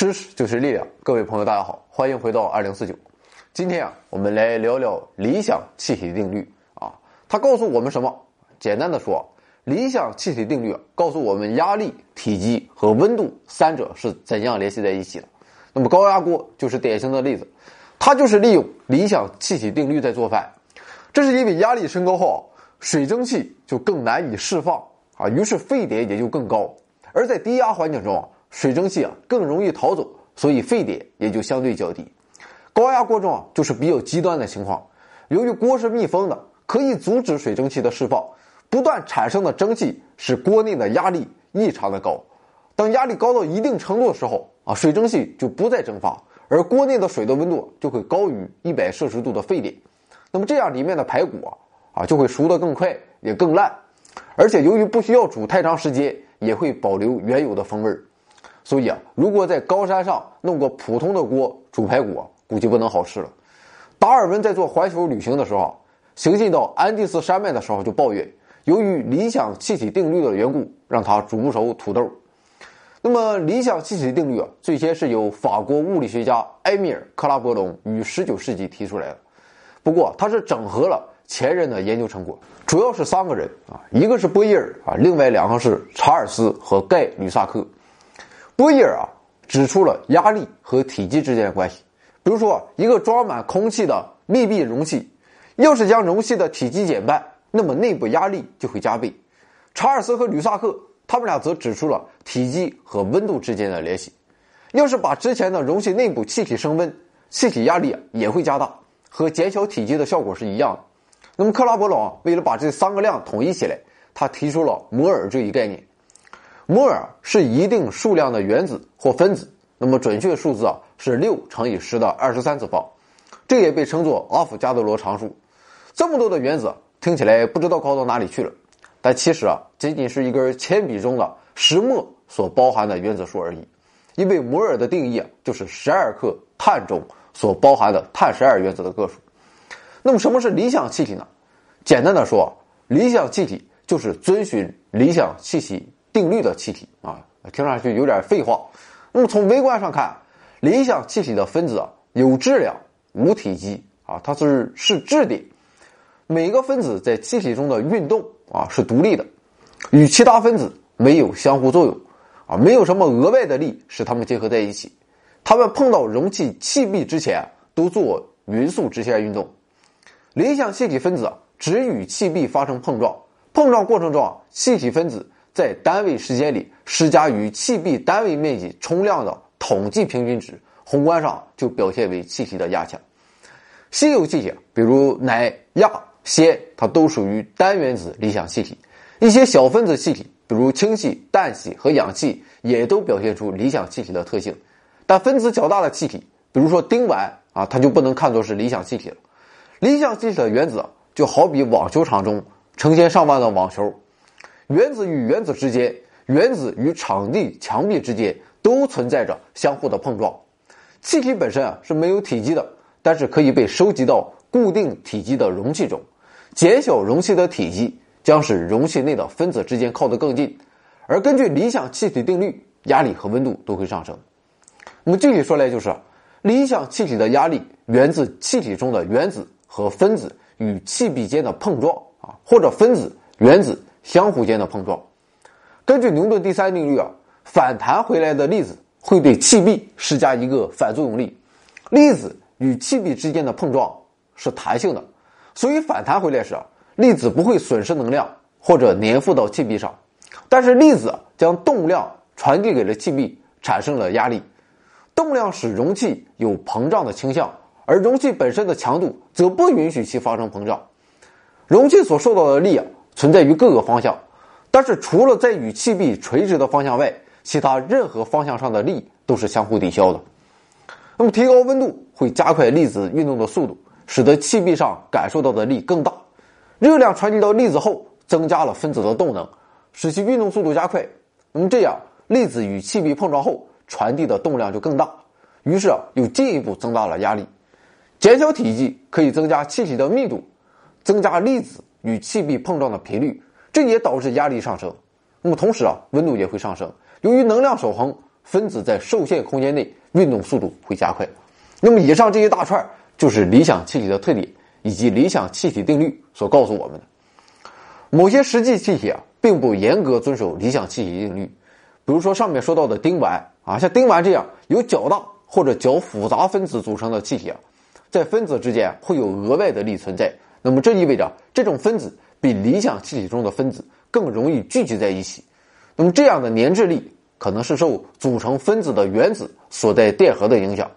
知识就是力量，各位朋友，大家好，欢迎回到二零四九。今天啊，我们来聊聊理想气体定律啊。它告诉我们什么？简单的说，理想气体定律告诉我们压力、体积和温度三者是怎样联系在一起的。那么高压锅就是典型的例子，它就是利用理想气体定律在做饭。这是因为压力升高后，水蒸气就更难以释放啊，于是沸点也就更高。而在低压环境中。水蒸气啊更容易逃走，所以沸点也就相对较低。高压锅中啊就是比较极端的情况，由于锅是密封的，可以阻止水蒸气的释放，不断产生的蒸汽使锅内的压力异常的高。当压力高到一定程度的时候啊，水蒸气就不再蒸发，而锅内的水的温度就会高于一百摄氏度的沸点。那么这样里面的排骨啊啊就会熟得更快，也更烂，而且由于不需要煮太长时间，也会保留原有的风味儿。所以啊，如果在高山上弄个普通的锅煮排骨，估计不能好吃了。达尔文在做环球旅行的时候，行进到安第斯山脉的时候就抱怨，由于理想气体定律的缘故，让他煮不熟土豆。那么，理想气体定律啊，最先是由法国物理学家埃米尔·克拉伯龙于19世纪提出来的。不过，他是整合了前人的研究成果，主要是三个人啊，一个是波义尔啊，另外两个是查尔斯和盖·吕萨克。波义尔啊，指出了压力和体积之间的关系。比如说，一个装满空气的密闭容器，要是将容器的体积减半，那么内部压力就会加倍。查尔斯和吕萨克他们俩则指出了体积和温度之间的联系。要是把之前的容器内部气体升温，气体压力也会加大，和减小体积的效果是一样的。那么克拉伯龙为了把这三个量统一起来，他提出了摩尔这一概念。摩尔是一定数量的原子或分子，那么准确数字啊是六乘以十的二十三次方，这也被称作阿伏加德罗常数。这么多的原子听起来不知道高到哪里去了，但其实啊仅仅是一根铅笔中的石墨所包含的原子数而已。因为摩尔的定义啊就是十二克碳中所包含的碳十二原子的个数。那么什么是理想气体呢？简单的说，理想气体就是遵循理想气体。定律的气体啊，听上去有点废话。那么从微观上看，理想气体的分子啊有质量、无体积啊，它是是质点。每个分子在气体中的运动啊是独立的，与其他分子没有相互作用啊，没有什么额外的力使它们结合在一起。它们碰到容器气壁之前都做匀速直线运动。理想气体分子只与气壁发生碰撞，碰撞过程中啊，气体分子。在单位时间里施加于气壁单位面积冲量的统计平均值，宏观上就表现为气体的压强。稀有气体，比如氖、氩、氙，它都属于单原子理想气体。一些小分子气体，比如氢气、氮气和氧气，也都表现出理想气体的特性。但分子较大的气体，比如说丁烷啊，它就不能看作是理想气体了。理想气体的原子就好比网球场中成千上万的网球。原子与原子之间，原子与场地墙壁之间都存在着相互的碰撞。气体本身啊是没有体积的，但是可以被收集到固定体积的容器中。减小容器的体积，将使容器内的分子之间靠得更近。而根据理想气体定律，压力和温度都会上升。那么具体说来，就是理想气体的压力源自气体中的原子和分子与气壁间的碰撞啊，或者分子原子。相互间的碰撞，根据牛顿第三定律啊，反弹回来的粒子会对气壁施加一个反作用力。粒子与气壁之间的碰撞是弹性的，所以反弹回来时啊，粒子不会损失能量或者粘附到气壁上。但是粒子将动量传递给了气壁，产生了压力。动量使容器有膨胀的倾向，而容器本身的强度则不允许其发生膨胀。容器所受到的力啊。存在于各个方向，但是除了在与气壁垂直的方向外，其他任何方向上的力都是相互抵消的。那么，提高温度会加快粒子运动的速度，使得气壁上感受到的力更大。热量传递到粒子后，增加了分子的动能，使其运动速度加快。那么这样，粒子与气壁碰撞后传递的动量就更大，于是啊又进一步增大了压力。减小体积可以增加气体的密度，增加粒子。与气壁碰撞的频率，这也导致压力上升。那么同时啊，温度也会上升。由于能量守恒，分子在受限空间内运动速度会加快。那么以上这一大串就是理想气体的特点以及理想气体定律所告诉我们的。某些实际气体啊，并不严格遵守理想气体定律，比如说上面说到的丁烷啊，像丁烷这样由较大或者较复杂分子组成的气体啊，在分子之间会有额外的力存在。那么这意味着这种分子比理想气体中的分子更容易聚集在一起。那么这样的粘滞力可能是受组成分子的原子所在电荷的影响。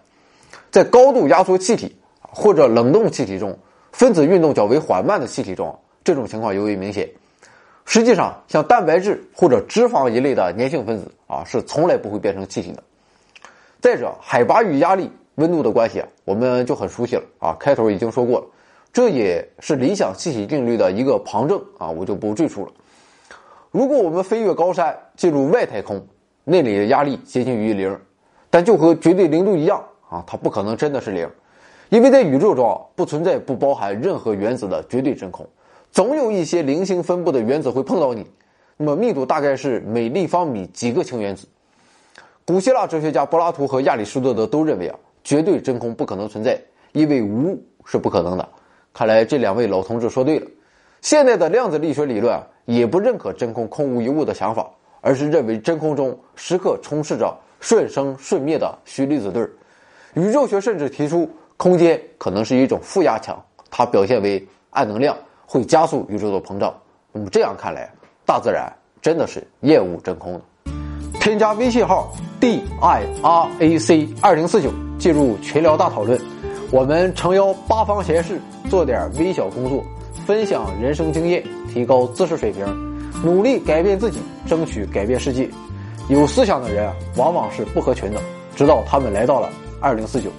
在高度压缩气体或者冷冻气体中，分子运动较为缓慢的气体中，这种情况尤为明显。实际上，像蛋白质或者脂肪一类的粘性分子啊，是从来不会变成气体的。再者，海拔与压力、温度的关系啊，我们就很熟悉了啊。开头已经说过了。这也是理想气体定律的一个旁证啊，我就不赘述了。如果我们飞越高山进入外太空，那里的压力接近于零，但就和绝对零度一样啊，它不可能真的是零，因为在宇宙中不存在不包含任何原子的绝对真空，总有一些零星分布的原子会碰到你，那么密度大概是每立方米几个氢原子。古希腊哲学家柏拉图和亚里士多德都认为啊，绝对真空不可能存在，因为无是不可能的。看来这两位老同志说对了，现在的量子力学理论也不认可真空空无一物的想法，而是认为真空中时刻充斥着瞬生瞬灭的虚粒子对儿。宇宙学甚至提出，空间可能是一种负压强，它表现为暗能量，会加速宇宙的膨胀。那么这样看来，大自然真的是厌恶真空的。添加微信号 d i r a c 二零四九，进入群聊大讨论。我们诚邀八方贤士做点微小工作，分享人生经验，提高知识水平，努力改变自己，争取改变世界。有思想的人往往是不合群的，直到他们来到了二零四九。